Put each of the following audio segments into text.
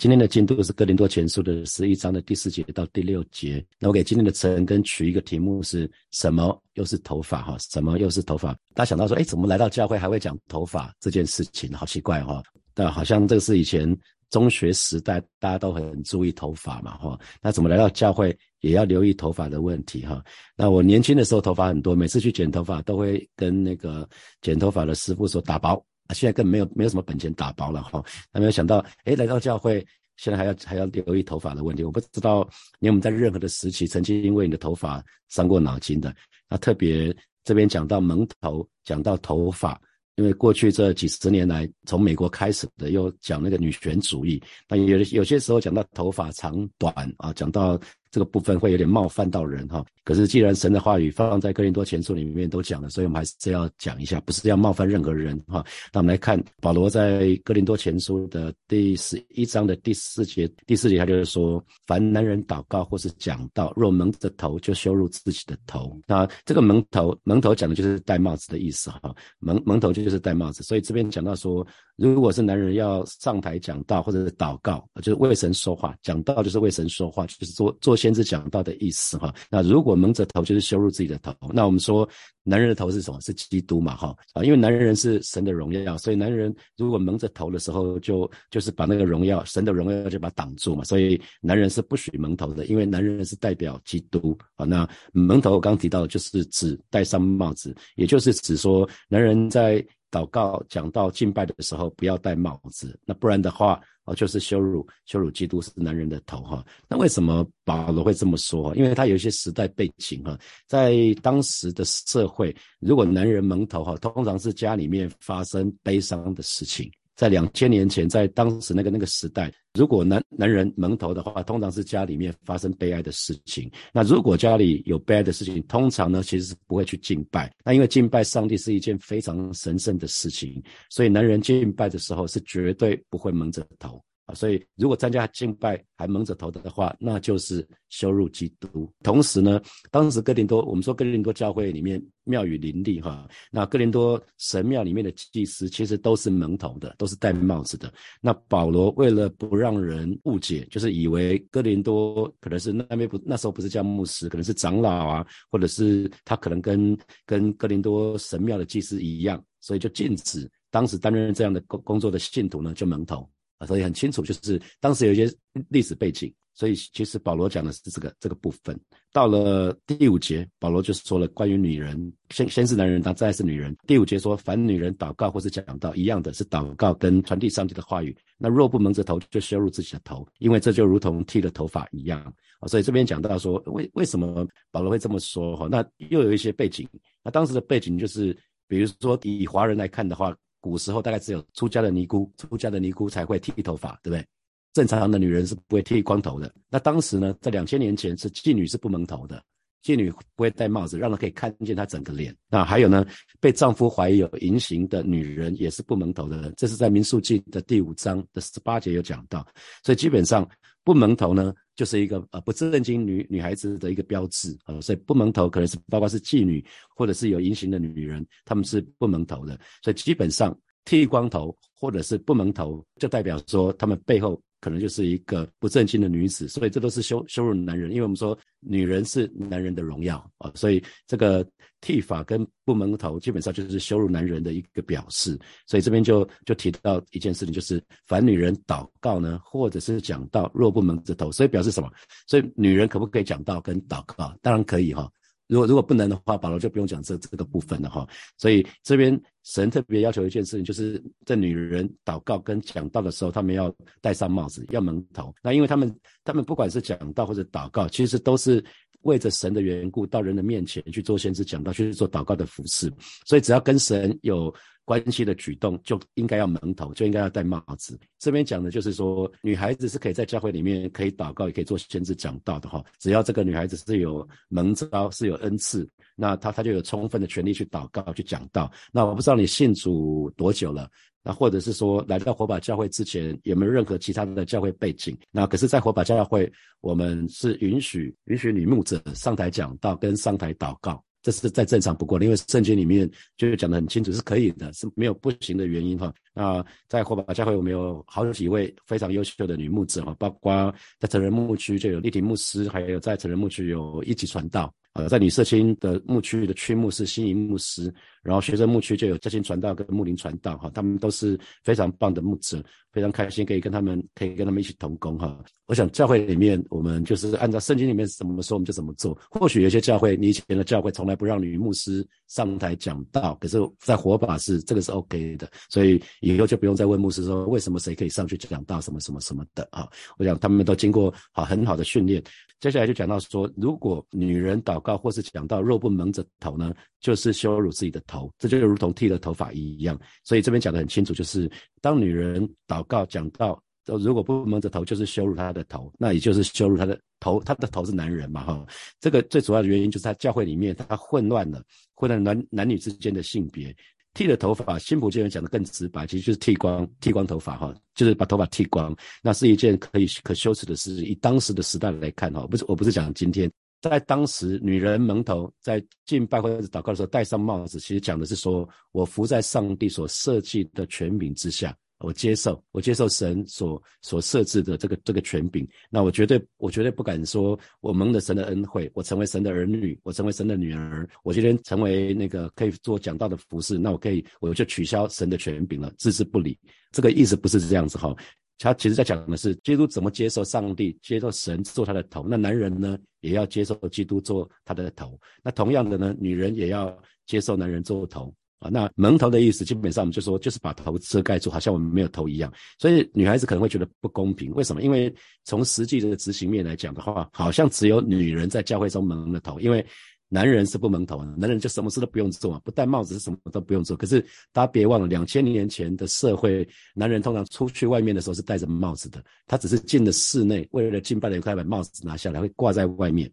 今天的进度是哥林多前书的十一章的第四节到第六节。那我给今天的陈根取一个题目是什么？又是头发哈？什么又是头发？大家想到说，哎，怎么来到教会还会讲头发这件事情？好奇怪哈！但好像这个是以前中学时代大家都很注意头发嘛哈。那怎么来到教会也要留意头发的问题哈？那我年轻的时候头发很多，每次去剪头发都会跟那个剪头发的师傅说打薄。现在根本没有没有什么本钱打包了哈，那没有想到，哎，来到教会，现在还要还要留意头发的问题。我不知道你有没有在任何的时期曾经因为你的头发伤过脑筋的。那特别这边讲到蒙头，讲到头发，因为过去这几十年来，从美国开始的又讲那个女权主义，那有有些时候讲到头发长短啊，讲到。这个部分会有点冒犯到人哈，可是既然神的话语放在哥林多前书里面都讲了，所以我们还是要讲一下，不是要冒犯任何人哈。那我们来看保罗在哥林多前书的第十一章的第四节，第四节他就是说，凡男人祷告或是讲道，若蒙着头，就羞辱自己的头。那这个蒙头，蒙头讲的就是戴帽子的意思哈，蒙蒙头就是戴帽子，所以这边讲到说，如果是男人要上台讲道或者是祷告，就是为神说话，讲道就是为神说话，就是做做。先知讲道的意思哈，那如果我蒙着头就是羞辱自己的头，那我们说男人的头是什么？是基督嘛哈啊，因为男人是神的荣耀，所以男人如果蒙着头的时候，就就是把那个荣耀，神的荣耀就把它挡住嘛，所以男人是不许蒙头的，因为男人是代表基督啊。那蒙头我刚提到的就是指戴上帽子，也就是指说男人在祷告、讲到敬拜的时候不要戴帽子，那不然的话。就是羞辱羞辱基督是男人的头哈，那为什么保罗会这么说？因为他有一些时代背景哈，在当时的社会，如果男人蒙头哈，通常是家里面发生悲伤的事情。在两千年前，在当时那个那个时代，如果男男人蒙头的话，通常是家里面发生悲哀的事情。那如果家里有悲哀的事情，通常呢其实是不会去敬拜。那因为敬拜上帝是一件非常神圣的事情，所以男人敬拜的时候是绝对不会蒙着头。所以，如果参加敬拜还蒙着头的话，那就是羞辱基督。同时呢，当时哥林多，我们说哥林多教会里面庙宇林立哈，那哥林多神庙里面的祭司其实都是蒙头的，都是戴帽子的。那保罗为了不让人误解，就是以为哥林多可能是那边不那时候不是叫牧师，可能是长老啊，或者是他可能跟跟哥林多神庙的祭司一样，所以就禁止当时担任这样的工工作的信徒呢就蒙头。啊，所以很清楚，就是当时有一些历史背景，所以其实保罗讲的是这个这个部分。到了第五节，保罗就是说了关于女人，先先是男人，然后再是女人。第五节说，凡女人祷告或是讲到一样的，是祷告跟传递上帝的话语。那若不蒙着头，就羞辱自己的头，因为这就如同剃了头发一样啊。所以这边讲到说，为为什么保罗会这么说？哈，那又有一些背景。那当时的背景就是，比如说以华人来看的话。古时候大概只有出家的尼姑，出家的尼姑才会剃头发，对不对？正常的女人是不会剃光头的。那当时呢，在两千年前是妓女是不蒙头的，妓女不会戴帽子，让人可以看见她整个脸。那还有呢，被丈夫怀疑有淫行的女人也是不蒙头的。这是在民数记的第五章的十八节有讲到。所以基本上不蒙头呢。就是一个呃不正经女女孩子的一个标志啊，所以不蒙头可能是包括是妓女或者是有淫行的女人，她们是不蒙头的。所以基本上剃光头或者是不蒙头，就代表说他们背后可能就是一个不正经的女子。所以这都是羞羞辱男人，因为我们说女人是男人的荣耀啊，所以这个。剃发跟不蒙头，基本上就是羞辱男人的一个表示。所以这边就就提到一件事情，就是凡女人祷告呢，或者是讲到若不蒙着头，所以表示什么？所以女人可不可以讲到跟祷告？当然可以哈。如果如果不能的话，保罗就不用讲这这个部分了哈。所以这边神特别要求一件事情，就是在女人祷告跟讲道的时候，他们要戴上帽子，要蒙头。那因为他们他们不管是讲道或者祷告，其实都是。为着神的缘故，到人的面前去做先知讲道，去做祷告的服饰。所以只要跟神有关系的举动，就应该要蒙头，就应该要戴帽子。这边讲的就是说，女孩子是可以在教会里面可以祷告，也可以做先知讲道的哈。只要这个女孩子是有蒙召，是有恩赐，那她她就有充分的权利去祷告、去讲道。那我不知道你信主多久了。那或者是说，来到火把教会之前有没有任何其他的教会背景？那可是，在火把教会，我们是允许允许女牧者上台讲道跟上台祷告。这是再正常不过了，因为圣经里面就讲得很清楚，是可以的，是没有不行的原因哈。那在火把教会，我们有好几位非常优秀的女牧者哈，包括在成人牧区就有丽婷牧师，还有在成人牧区有一级传道。在女社青的牧区的区牧是新营牧师，然后学生牧区就有嘉兴传道跟牧林传道哈，他们都是非常棒的牧者，非常开心可以跟他们可以跟他们一起同工哈。我想教会里面我们就是按照圣经里面怎么说我们就怎么做。或许有些教会，你以前的教会从来不让女牧师上台讲道，可是，在火把是这个是 OK 的，所以以后就不用再问牧师说为什么谁可以上去讲道什么什么什么的啊。我想他们都经过好很好的训练。接下来就讲到说，如果女人祷告或是讲到若不蒙着头呢，就是羞辱自己的头，这就如同剃了头发一样。所以这边讲得很清楚，就是当女人祷告讲到，如果不蒙着头，就是羞辱她的头，那也就是羞辱她的头，她的头是男人嘛，哈。这个最主要的原因就是在教会里面，她混乱了，混乱男男女之间的性别。剃了头发，新普经人讲的更直白，其实就是剃光，剃光头发哈，就是把头发剃光，那是一件可以可羞耻的事。以当时的时代来看哈，不是我不是讲今天，在当时女人蒙头在敬拜或者祷告的时候戴上帽子，其实讲的是说我服在上帝所设计的权柄之下。我接受，我接受神所所设置的这个这个权柄。那我绝对，我绝对不敢说，我蒙了神的恩惠，我成为神的儿女，我成为神的女儿，我今天成为那个可以做讲道的服饰，那我可以，我就取消神的权柄了，置之不理。这个意思不是这样子哈。他其实在讲的是，基督怎么接受上帝，接受神做他的头。那男人呢，也要接受基督做他的头。那同样的呢，女人也要接受男人做头。啊，那蒙头的意思，基本上我们就说，就是把头遮盖住，好像我们没有头一样。所以女孩子可能会觉得不公平，为什么？因为从实际的执行面来讲的话，好像只有女人在教会中蒙了头，因为男人是不蒙头的，男人就什么事都不用做，不戴帽子是什么都不用做。可是大家别忘了，两千年前的社会，男人通常出去外面的时候是戴着帽子的，他只是进了室内，为了敬拜的快把帽子拿下来，会挂在外面。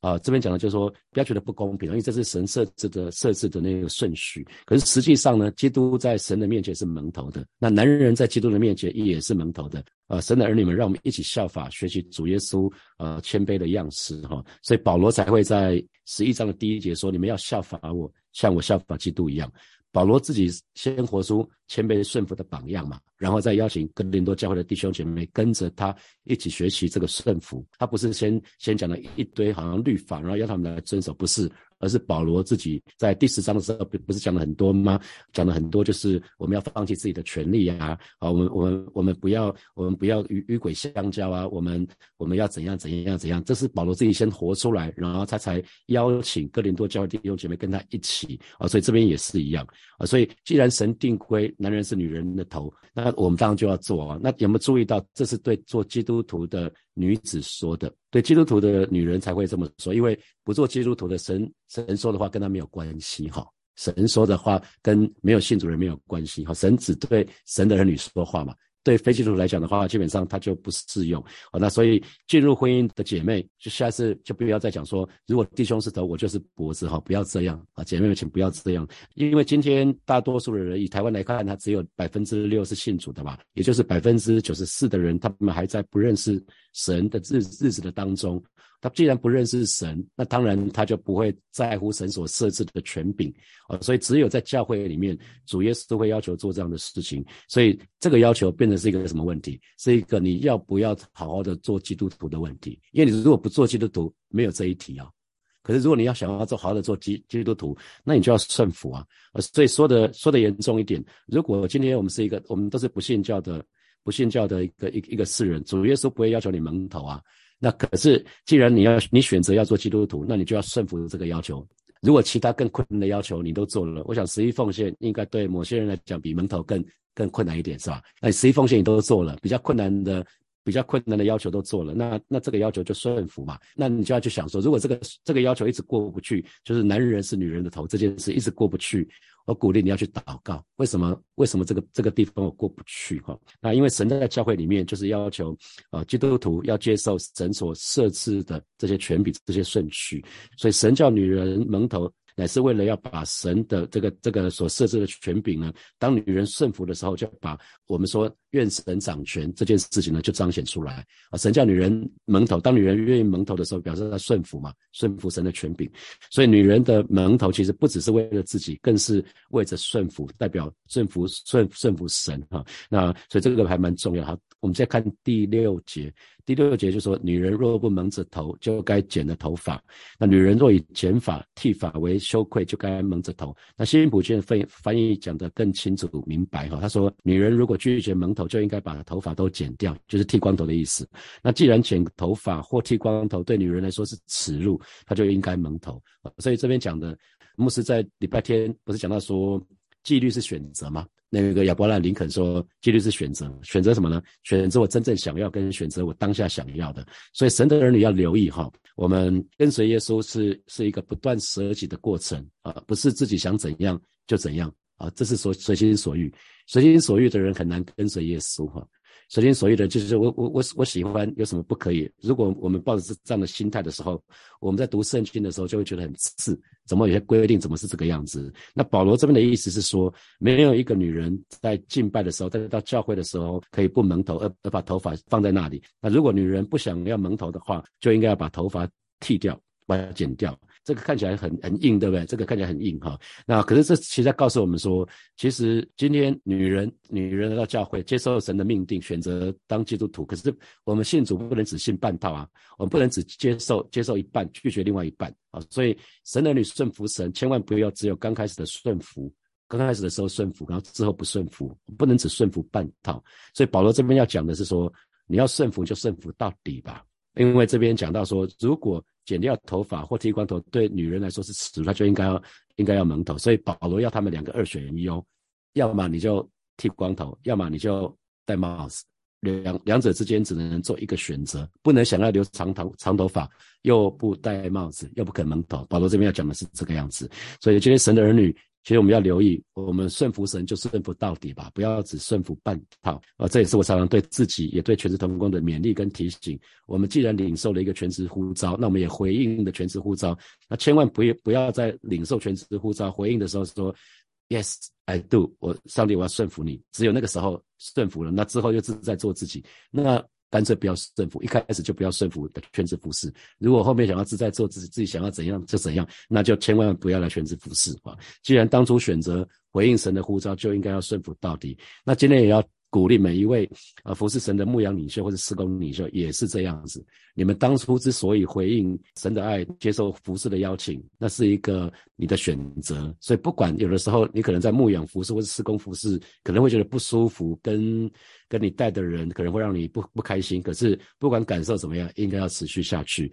啊，这边讲的就是说，不要觉得不公平，因为这是神设置的设置的那个顺序。可是实际上呢，基督在神的面前是蒙头的，那男人在基督的面前也是蒙头的。啊，神的儿女们，让我们一起效法学习主耶稣呃谦卑的样式哈。所以保罗才会在十一章的第一节说：“你们要效法我，像我效法基督一样。”保罗自己先活出谦卑顺服的榜样嘛，然后再邀请哥林多教会的弟兄姐妹跟着他一起学习这个顺服。他不是先先讲了一堆好像律法，然后要他们来遵守，不是。而是保罗自己在第十章的时候，不不是讲了很多吗？讲了很多，就是我们要放弃自己的权利啊，啊，我们我们我们不要，我们不要与与鬼相交啊，我们我们要怎样怎样怎样？这是保罗自己先活出来，然后他才邀请哥林多教会弟兄姐妹跟他一起啊，所以这边也是一样啊。所以既然神定规，男人是女人的头，那我们当然就要做啊。那有没有注意到，这是对做基督徒的？女子说的，对基督徒的女人才会这么说，因为不做基督徒的神神说的话跟他没有关系哈，神说的话跟没有信主人没有关系哈，神只对神的儿女说话嘛。对非基督徒来讲的话，基本上他就不适用。好，那所以进入婚姻的姐妹，就下次就不要再讲说，如果弟兄是头，我就是脖子哈，不要这样啊，姐妹们请不要这样，因为今天大多数的人以台湾来看，他只有百分之六是信主的吧，也就是百分之九十四的人，他们还在不认识神的日日子的当中。他既然不认识神，那当然他就不会在乎神所设置的权柄啊，所以只有在教会里面，主耶稣会要求做这样的事情，所以这个要求变成是一个什么问题？是一个你要不要好好的做基督徒的问题？因为你如果不做基督徒，没有这一题啊。可是如果你要想要做好好的做基基督徒，那你就要顺服啊。所以说的说的严重一点，如果今天我们是一个，我们都是不信教的，不信教的一个一个一个世人，主耶稣不会要求你蒙头啊。那可是，既然你要你选择要做基督徒，那你就要顺服这个要求。如果其他更困难的要求你都做了，我想十一奉献应该对某些人来讲比门头更更困难一点，是吧？那十一奉献你都做了，比较困难的、比较困难的要求都做了，那那这个要求就顺服嘛。那你就要去想说，如果这个这个要求一直过不去，就是男人是女人的头这件事一直过不去。我鼓励你要去祷告，为什么？为什么这个这个地方我过不去？哈，那因为神在教会里面就是要求，呃，基督徒要接受神所设置的这些权柄、这些顺序，所以神叫女人蒙头。乃是为了要把神的这个这个所设置的权柄呢，当女人顺服的时候，就把我们说愿神掌权这件事情呢，就彰显出来啊。神叫女人蒙头，当女人愿意蒙头的时候，表示她顺服嘛，顺服神的权柄。所以女人的蒙头其实不只是为了自己，更是为着顺服，代表顺服顺顺服神哈。那所以这个还蛮重要哈。我们再看第六节，第六节就说：女人若不蒙着头，就该剪了头发；那女人若以剪发、剃发为羞愧，就该蒙着头。那新普卷翻翻译讲得更清楚明白哈。他说，女人如果拒绝蒙头，就应该把头发都剪掉，就是剃光头的意思。那既然剪头发或剃光头对女人来说是耻辱，她就应该蒙头。所以这边讲的牧师在礼拜天不是讲到说，纪律是选择吗？那个亚伯拉林肯说：“纪律是选择，选择什么呢？选择我真正想要，跟选择我当下想要的。所以神的儿女要留意哈，我们跟随耶稣是是一个不断舍己的过程啊，不是自己想怎样就怎样啊，这是所随心所欲，随心所欲的人很难跟随耶稣哈。”随心所欲的，就是我我我我喜欢有什么不可以？如果我们抱着这样的心态的时候，我们在读圣经的时候就会觉得很刺，怎么有些规定怎么是这个样子？那保罗这边的意思是说，没有一个女人在敬拜的时候，在到教会的时候可以不蒙头，而而把头发放在那里。那如果女人不想要蒙头的话，就应该要把头发剃掉，把它剪掉。这个看起来很很硬，对不对？这个看起来很硬哈。那可是这其实在告诉我们说，其实今天女人女人来到教会，接受神的命定，选择当基督徒。可是我们信主不能只信半套啊，我们不能只接受接受一半，拒绝另外一半啊。所以神儿女顺服神，千万不要只有刚开始的顺服，刚开始的时候顺服，然后之后不顺服，不能只顺服半套。所以保罗这边要讲的是说，你要顺服就顺服到底吧。因为这边讲到说，如果剪掉头发或剃光头，对女人来说是耻辱，她就应该要应该要蒙头。所以保罗要他们两个二选一哦，要么你就剃光头，要么你就戴帽子，两两者之间只能做一个选择，不能想要留长头长头发又不戴帽子又不肯蒙头。保罗这边要讲的是这个样子，所以今天神的儿女。其实我们要留意，我们顺服神就顺服到底吧，不要只顺服半套啊！这也是我常常对自己也对全职同工的勉励跟提醒。我们既然领受了一个全职呼召，那我们也回应的全职呼召，那千万不要不要在领受全职呼召回应的时候说 “Yes I do”，我上帝我要顺服你。只有那个时候顺服了，那之后就自在做自己。那干脆不要顺服，一开始就不要顺服的全职服侍。如果后面想要自在做自己，自己想要怎样就怎样，那就千万不要来全职服侍啊！既然当初选择回应神的呼召，就应该要顺服到底。那今天也要。鼓励每一位啊服侍神的牧羊领袖或者施工领袖也是这样子。你们当初之所以回应神的爱，接受服侍的邀请，那是一个你的选择。所以不管有的时候你可能在牧养服侍或者施工服侍，可能会觉得不舒服，跟跟你带的人可能会让你不不开心。可是不管感受怎么样，应该要持续下去，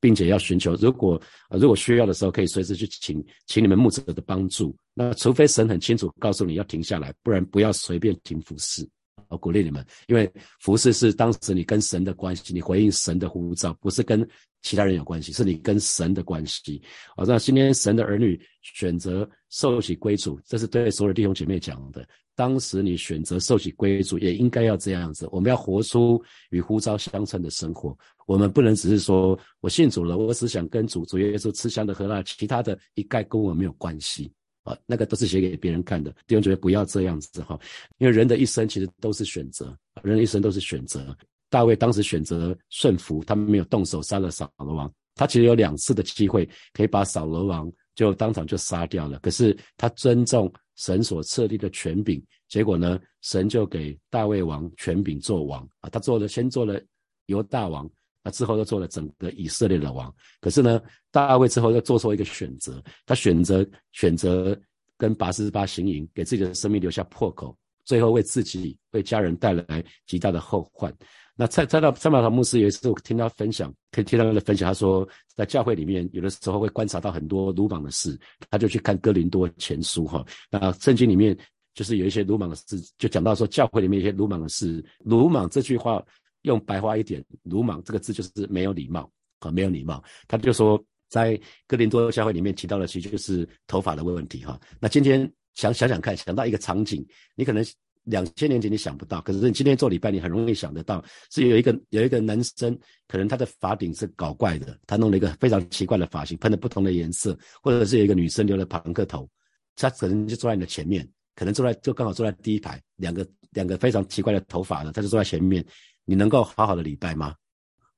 并且要寻求。如果如果需要的时候，可以随时去请请你们牧者的帮助。那除非神很清楚告诉你要停下来，不然不要随便停服侍。我鼓励你们，因为服侍是当时你跟神的关系，你回应神的呼召，不是跟其他人有关系，是你跟神的关系。好，那今天神的儿女选择受洗归主，这是对所有弟兄姐妹讲的。当时你选择受洗归主，也应该要这样子。我们要活出与呼召相称的生活。我们不能只是说我信主了，我只想跟主主耶稣吃香的喝辣，其他的一概跟我没有关系。啊，那个都是写给别人看的。弟兄觉得不要这样子哈，因为人的一生其实都是选择，人的一生都是选择。大卫当时选择顺服，他没有动手杀了扫罗王。他其实有两次的机会可以把扫罗王就当场就杀掉了，可是他尊重神所设立的权柄，结果呢，神就给大卫王权柄做王啊。他做了先做了犹大王。他之后又做了整个以色列的王，可是呢，大卫之后又做出一个选择，他选择选择跟拔示巴行营，给自己的生命留下破口，最后为自己为家人带来极大的后患。那蔡蔡到蔡马堂牧师有一次我听他分享，可以听到他的分享，他说在教会里面有的时候会观察到很多鲁莽的事，他就去看哥林多前书哈，那圣经里面就是有一些鲁莽的事，就讲到说教会里面一些鲁莽的事，鲁莽这句话。用白话一点，鲁莽这个字就是没有礼貌啊，没有礼貌。他就说，在哥林多教会里面提到的，其实就是头发的问题哈。那今天想想想看，想到一个场景，你可能两千年前你想不到，可是你今天做礼拜，你很容易想得到，是有一个有一个男生，可能他的发顶是搞怪的，他弄了一个非常奇怪的发型，喷了不同的颜色，或者是有一个女生留了庞克头，他可能就坐在你的前面，可能坐在就刚好坐在第一排，两个两个非常奇怪的头发的，他就坐在前面，你能够好好的礼拜吗？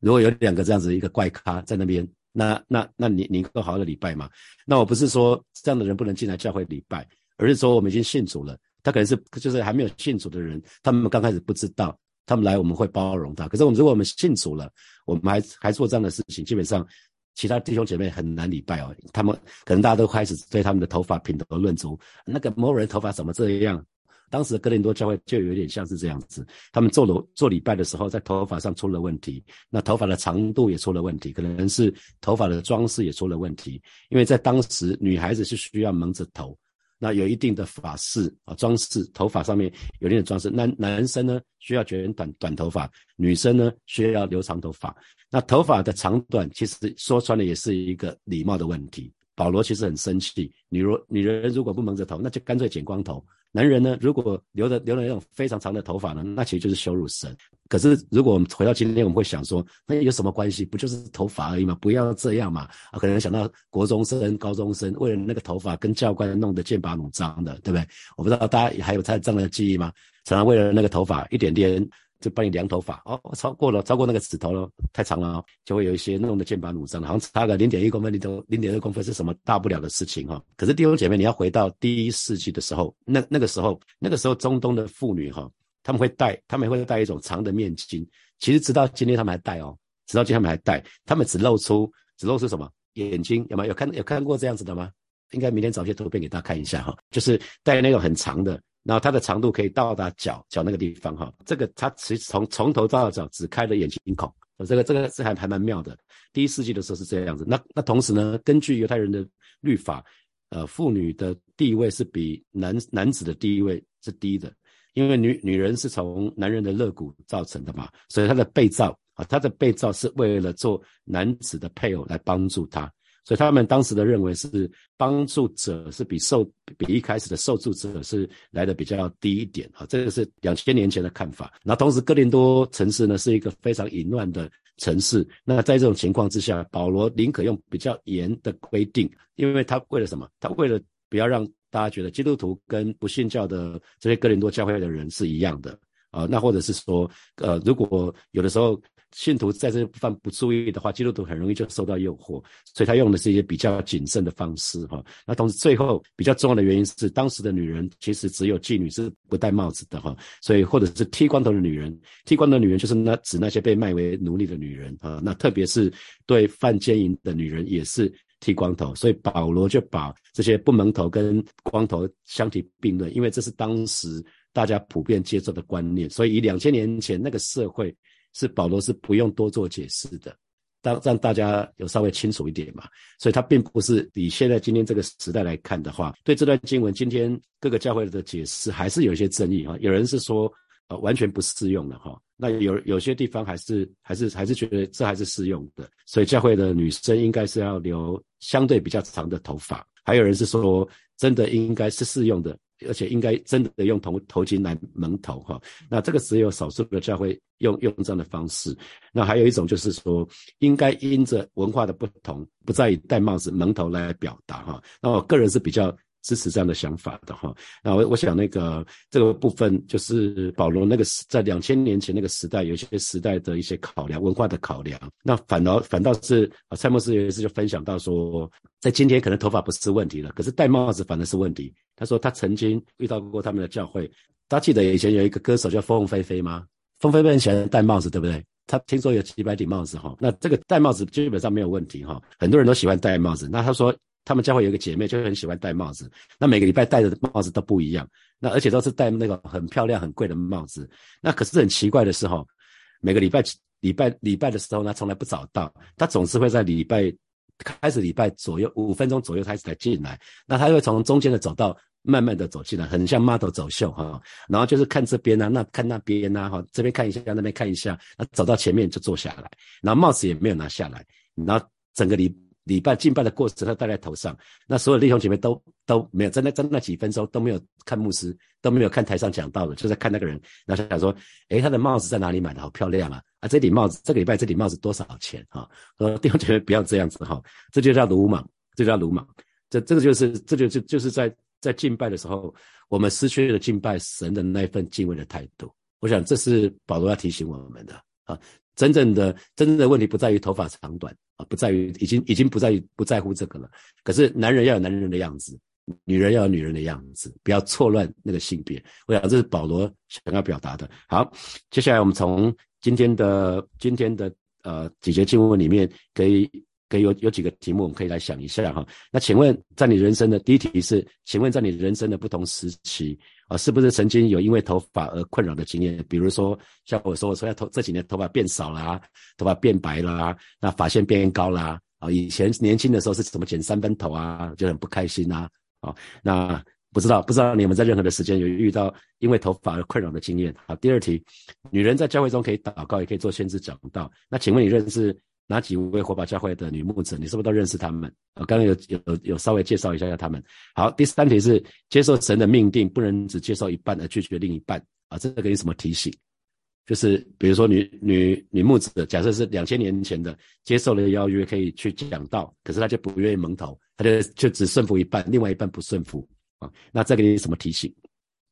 如果有两个这样子一个怪咖在那边，那那那你你能够好好的礼拜吗？那我不是说这样的人不能进来教会礼拜，而是说我们已经信主了。他可能是就是还没有信主的人，他们刚开始不知道，他们来我们会包容他。可是我们如果我们信主了，我们还还做这样的事情，基本上其他弟兄姐妹很难礼拜哦。他们可能大家都开始对他们的头发品头论足，那个某人头发怎么这样？当时的哥林多教会就有点像是这样子，他们做了做礼拜的时候，在头发上出了问题，那头发的长度也出了问题，可能是头发的装饰也出了问题，因为在当时女孩子是需要蒙着头。那有一定的发饰啊，装饰头发上面有一定的装饰。男男生呢需要卷短短头发，女生呢需要留长头发。那头发的长短其实说穿了也是一个礼貌的问题。保罗其实很生气，女如女人如果不蒙着头，那就干脆剪光头。男人呢，如果留着留了那种非常长的头发呢，那其实就是羞辱神。可是如果我们回到今天，我们会想说，那有什么关系？不就是头发而已嘛？不要这样嘛！啊，可能想到国中生、高中生为了那个头发跟教官弄得剑拔弩张的，对不对？我不知道大家还有他这样的记忆吗？常常为了那个头发一点点。就帮你量头发哦，超过了，超过那个指头了，太长了，就会有一些弄得剑拔弩张，好像差个零点一公分，零点零点二公分是什么大不了的事情哈。可是弟兄姐妹，你要回到第一世纪的时候，那那个时候，那个时候中东的妇女哈，他们会戴，他们会戴一种长的面巾，其实直到今天他们还戴哦，直到今天他们还戴，他们只露出只露出什么眼睛，有吗？有看有看过这样子的吗？应该明天找些图片给大家看一下哈，就是戴那种很长的。然后它的长度可以到达脚脚那个地方哈，这个它其实从从头到脚只开了眼睛孔，这个这个是还还蛮妙的。第一世纪的时候是这样子。那那同时呢，根据犹太人的律法，呃，妇女的地位是比男男子的地位是低的，因为女女人是从男人的肋骨造成的嘛，所以她的被造啊，她的被罩是为了做男子的配偶来帮助他。所以他们当时的认为是帮助者是比受比一开始的受助者是来的比较低一点啊，这个是两千年前的看法。那同时哥林多城市呢是一个非常淫乱的城市，那在这种情况之下，保罗宁可用比较严的规定，因为他为了什么？他为了不要让大家觉得基督徒跟不信教的这些哥林多教会的人是一样的啊，那或者是说，呃，如果有的时候。信徒在这部分不注意的话，基督徒很容易就受到诱惑，所以他用的是一些比较谨慎的方式哈。那同时最后比较重要的原因是，当时的女人其实只有妓女是不戴帽子的哈，所以或者是剃光头的女人，剃光的女人就是那指那些被卖为奴隶的女人啊。那特别是对犯奸淫的女人也是剃光头，所以保罗就把这些不蒙头跟光头相提并论，因为这是当时大家普遍接受的观念，所以以两千年前那个社会。是保罗是不用多做解释的，当让大家有稍微清楚一点嘛。所以他并不是以现在今天这个时代来看的话，对这段经文今天各个教会的解释还是有一些争议哈。有人是说呃完全不适用的哈，那有有些地方还是还是还是觉得这还是适用的。所以教会的女生应该是要留相对比较长的头发，还有人是说真的应该是适用的。而且应该真的用头头巾来蒙头哈，那这个只有少数的教会用用这样的方式。那还有一种就是说，应该因着文化的不同，不再以戴帽子蒙头来表达哈。那我个人是比较支持这样的想法的哈。那我我想那个这个部分就是保罗那个在两千年前那个时代，有些时代的一些考量，文化的考量。那反而反倒是啊，蔡牧师有一次就分享到说，在今天可能头发不是问题了，可是戴帽子反而是问题。他说他曾经遇到过他们的教会，他记得以前有一个歌手叫凤飞飞吗？凤飞飞很喜欢戴帽子，对不对？他听说有几百顶帽子哈，那这个戴帽子基本上没有问题哈，很多人都喜欢戴帽子。那他说他们教会有一个姐妹就很喜欢戴帽子，那每个礼拜戴的帽子都不一样，那而且都是戴那个很漂亮很贵的帽子。那可是很奇怪的是哈，每个礼拜礼拜礼拜的时候呢，从来不早到，他总是会在礼拜开始礼拜左右五分钟左右开始才进来，那他会从中间的走道。慢慢的走进来，很像 model 走秀哈，然后就是看这边啊，那看那边呐哈，这边看一下，那边看一下，那走到前面就坐下来，然后帽子也没有拿下来，然后整个礼礼拜敬拜的过程，他戴在头上。那所有弟兄姐妹都都没有在那在那几分钟都没有看牧师，都没有看台上讲到的，就在看那个人。然后想说，诶，他的帽子在哪里买的？好漂亮啊！啊，这顶帽子这个礼拜这顶帽子多少钱？哈，说弟兄姐妹不要这样子哈，这就叫鲁莽，这叫鲁莽。这这个就是这就就就是在在敬拜的时候，我们失去了敬拜神的那一份敬畏的态度。我想这是保罗要提醒我们的啊。真正的真正的问题不在于头发长短啊，不在于已经已经不在于不在乎这个了。可是男人要有男人的样子，女人要有女人的样子，不要错乱那个性别。我想这是保罗想要表达的。好，接下来我们从今天的今天的呃几节经文里面，可以可以有有几个题目，我们可以来想一下哈。那请问在你人生的第一题是，请问在你人生的不同时期。啊，是不是曾经有因为头发而困扰的经验？比如说，像我说，我说要头这几年头发变少啦，头发变白啦，那发线变高啦。啊，以前年轻的时候是怎么剪三分头啊，就很不开心呐。啊，那不知道不知道你们在任何的时间有遇到因为头发而困扰的经验？好，第二题，女人在教会中可以祷告，也可以做先知讲道。那请问你认识？哪几位火把教会的女牧者，你是不是都认识他们？我刚刚有有有稍微介绍一下下他们。好，第三题是接受神的命定，不能只接受一半而拒绝另一半啊，这个给你什么提醒？就是比如说女女女牧者，假设是两千年前的，接受了邀约可以去讲道，可是他就不愿意蒙头，他就就只顺服一半，另外一半不顺服啊，那这给你什么提醒？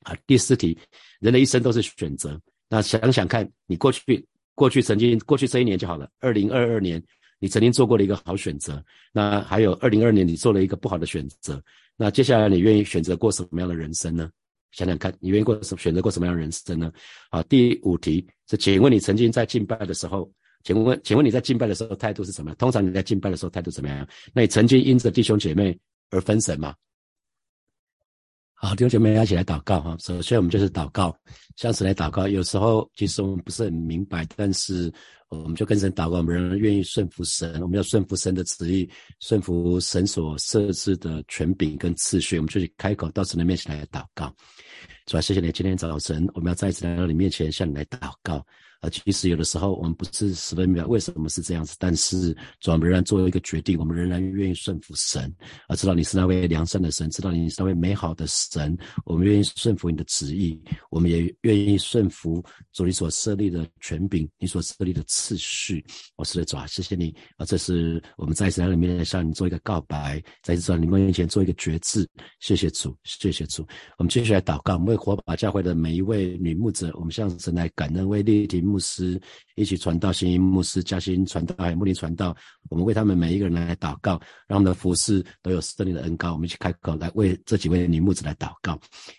啊，第四题，人的一生都是选择，那想想看你过去。过去曾经过去这一年就好了。二零二二年，你曾经做过了一个好选择。那还有二零二二年，你做了一个不好的选择。那接下来你愿意选择过什么样的人生呢？想想看，你愿意过什选择过什么样的人生呢？好，第五题是，请问你曾经在敬拜的时候，请问，请问你在敬拜的时候态度是什么样？通常你在敬拜的时候态度怎么样？那你曾经因着弟兄姐妹而分神吗？好，弟兄姐妹一起来祷告哈。首先，我们就是祷告，向神来祷告。有时候其实我们不是很明白，但是我们就跟神祷告。我们仍然愿意顺服神，我们要顺服神的旨意，顺服神所设置的权柄跟次序。我们就去开口到神的面前来祷告。主啊，谢谢你，今天早晨我们要再一次来到你面前，向你来祷告。啊，其实有的时候我们不是十分明白为什么是这样子，但是主我们仍然做一个决定，我们仍然愿意顺服神，啊，知道你是那位良善的神，知道你是那位美好的神，我们愿意顺服你的旨意，我们也愿意顺服主你所设立的权柄，你所设立的次序。我是的主啊，谢谢你啊，这是我们在神里面向你做一个告白，在主你面前做一个决志。谢谢主，谢谢主。我们接下来祷告，我们为火把教会的每一位女牧者，我们向神来感恩，为立体。牧师一起传道，新一牧师加薪传道，还有牧灵传道。我们为他们每一个人来祷告，让他们的服饰都有圣灵的恩膏。我们一起开口来为这几位女牧子来祷告。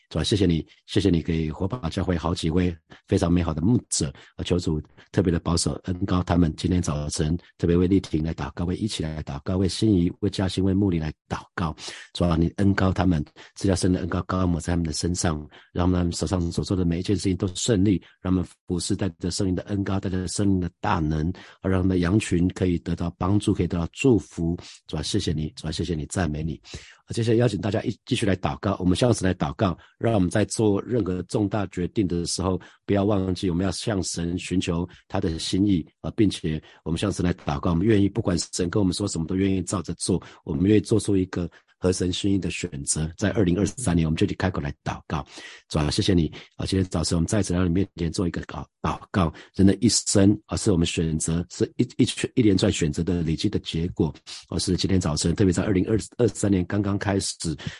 主啊，谢谢你，谢谢你给火把教会好几位非常美好的牧者，啊，求主特别的保守恩高他们。今天早晨特别为丽婷来祷告，为一起来祷告，为心仪、为嘉欣、为牧灵来祷告。主啊，你恩高他们，只要圣的恩高高抹在他们的身上，让他们手上所做的每一件事情都顺利，让他们服侍带着圣灵的恩高，带着圣灵的大能，而让我们的羊群可以得到帮助，可以得到祝福。主啊，谢谢你，主啊，谢谢你，赞美你。接下来邀请大家一继续来祷告，我们向神来祷告，让我们在做任何重大决定的时候，不要忘记我们要向神寻求他的心意啊，并且我们向神来祷告，我们愿意不管神跟我们说什么，都愿意照着做，我们愿意做出一个。合神心意的选择，在二零二三年，我们就去开口来祷告，主啊，谢谢你啊！今天早晨我们再次来到你面前做一个祷祷告。人的一生啊，是我们选择，是一一圈一连串选择的累积的结果。而是今天早晨，特别在二零二二三年刚刚开始，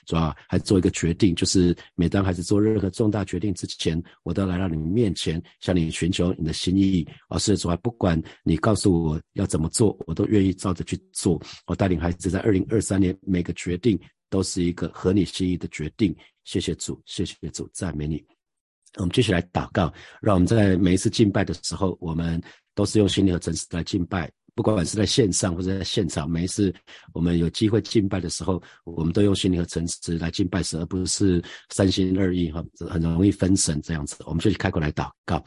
主啊，还做一个决定，就是每当孩子做任何重大决定之前，我都要来到你面前，向你寻求你的心意。而是主啊，不管你告诉我要怎么做，我都愿意照着去做。我带领孩子在二零二三年每个决定。都是一个合你心意的决定，谢谢主，谢谢主，赞美你。我们继续来祷告，让我们在每一次敬拜的时候，我们都是用心灵和诚实来敬拜。不管是在线上或者在现场，每一次我们有机会敬拜的时候，我们都用心灵和诚实来敬拜神，而不是三心二意哈，很容易分神这样子。我们就去开口来祷告，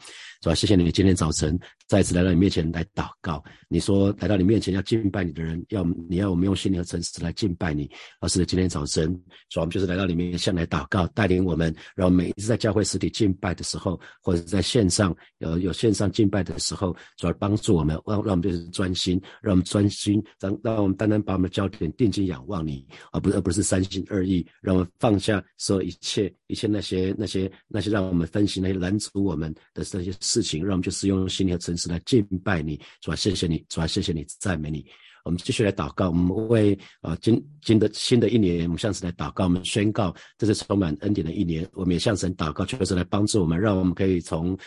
是吧？谢谢你今天早晨再次来到你面前来祷告。你说来到你面前要敬拜你的人，要你要我们用心灵和诚实来敬拜你。而是今天早晨，主要我们就是来到里面向来祷告，带领我们，然后每一次在教会实体敬拜的时候，或者在线上有有线上敬拜的时候，主要帮助我们，让让我们就是专。心，让我们专心，让让我们单单把我们的焦点定睛仰望你，而不是而不是三心二意，让我们放下所有一切一切那些那些那些让我们分析那些拦阻我们的这些事情，让我们就是用心灵和诚实来敬拜你，主啊，谢谢你，主啊，谢谢你，赞美你。我们继续来祷告，我们为啊今今的新的一年，我们向神来祷告，我们宣告这是充满恩典的一年。我们也向神祷告，求神来帮助我们，让我们可以从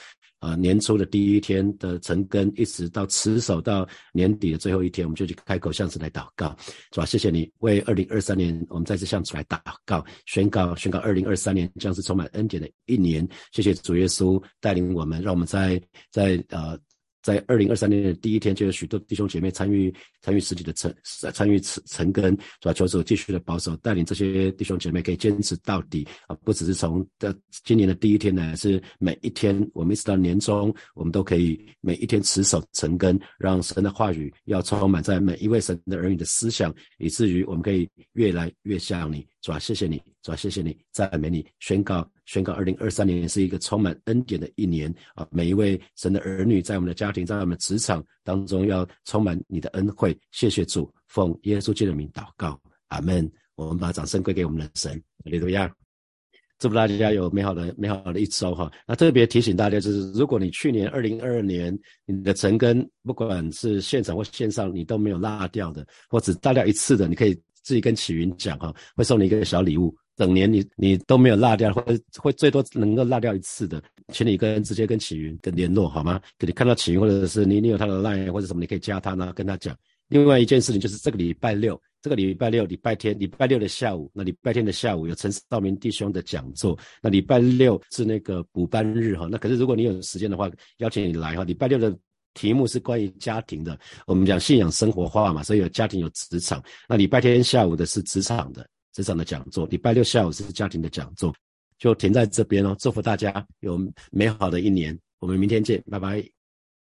啊年初的第一天的成根，一直到持守到年底的最后一天，我们就去开口向神来祷告，是吧？谢谢你为二零二三年，我们再次向主来祷告，宣告宣告二零二三年将是充满恩典的一年。谢谢主耶稣带领我们，让我们在在呃。在二零二三年的第一天，就有许多弟兄姐妹参与参与实体的成参与成成根，是吧求主继续的保守带领这些弟兄姐妹可以坚持到底啊！不只是从的今年的第一天呢，是每一天，我们一直到年终，我们都可以每一天持守成根，让神的话语要充满在每一位神的儿女的思想，以至于我们可以越来越像你。主啊，谢谢你，主啊，谢谢你，赞美你，宣告，宣告，二零二三年是一个充满恩典的一年啊！每一位神的儿女，在我们的家庭，在我们的职场当中，要充满你的恩惠。谢谢主，奉耶稣基督的名祷告，阿门。我们把掌声归给我们的神，利路亚。祝福大家有美好的、美好的一周哈。那特别提醒大家，就是如果你去年二零二二年你的成根，不管是现场或线上，你都没有落掉的，或只落掉一次的，你可以。自己跟启云讲哈，会送你一个小礼物。整年你你都没有落掉，或者会最多能够落掉一次的，请你跟直接跟启云跟联络好吗？给你看到启云，或者是你你有他的 line 或者什么，你可以加他呢，跟他讲。另外一件事情就是这个礼拜六，这个礼拜六、礼拜天、礼拜六的下午，那礼拜天的下午有陈道明弟兄的讲座，那礼拜六是那个补班日哈。那可是如果你有时间的话，邀请你来哈。礼拜六的。题目是关于家庭的，我们讲信仰生活化嘛，所以有家庭有职场。那礼拜天下午的是职场的职场的讲座，礼拜六下午是家庭的讲座，就停在这边哦。祝福大家有美好的一年，我们明天见，拜拜。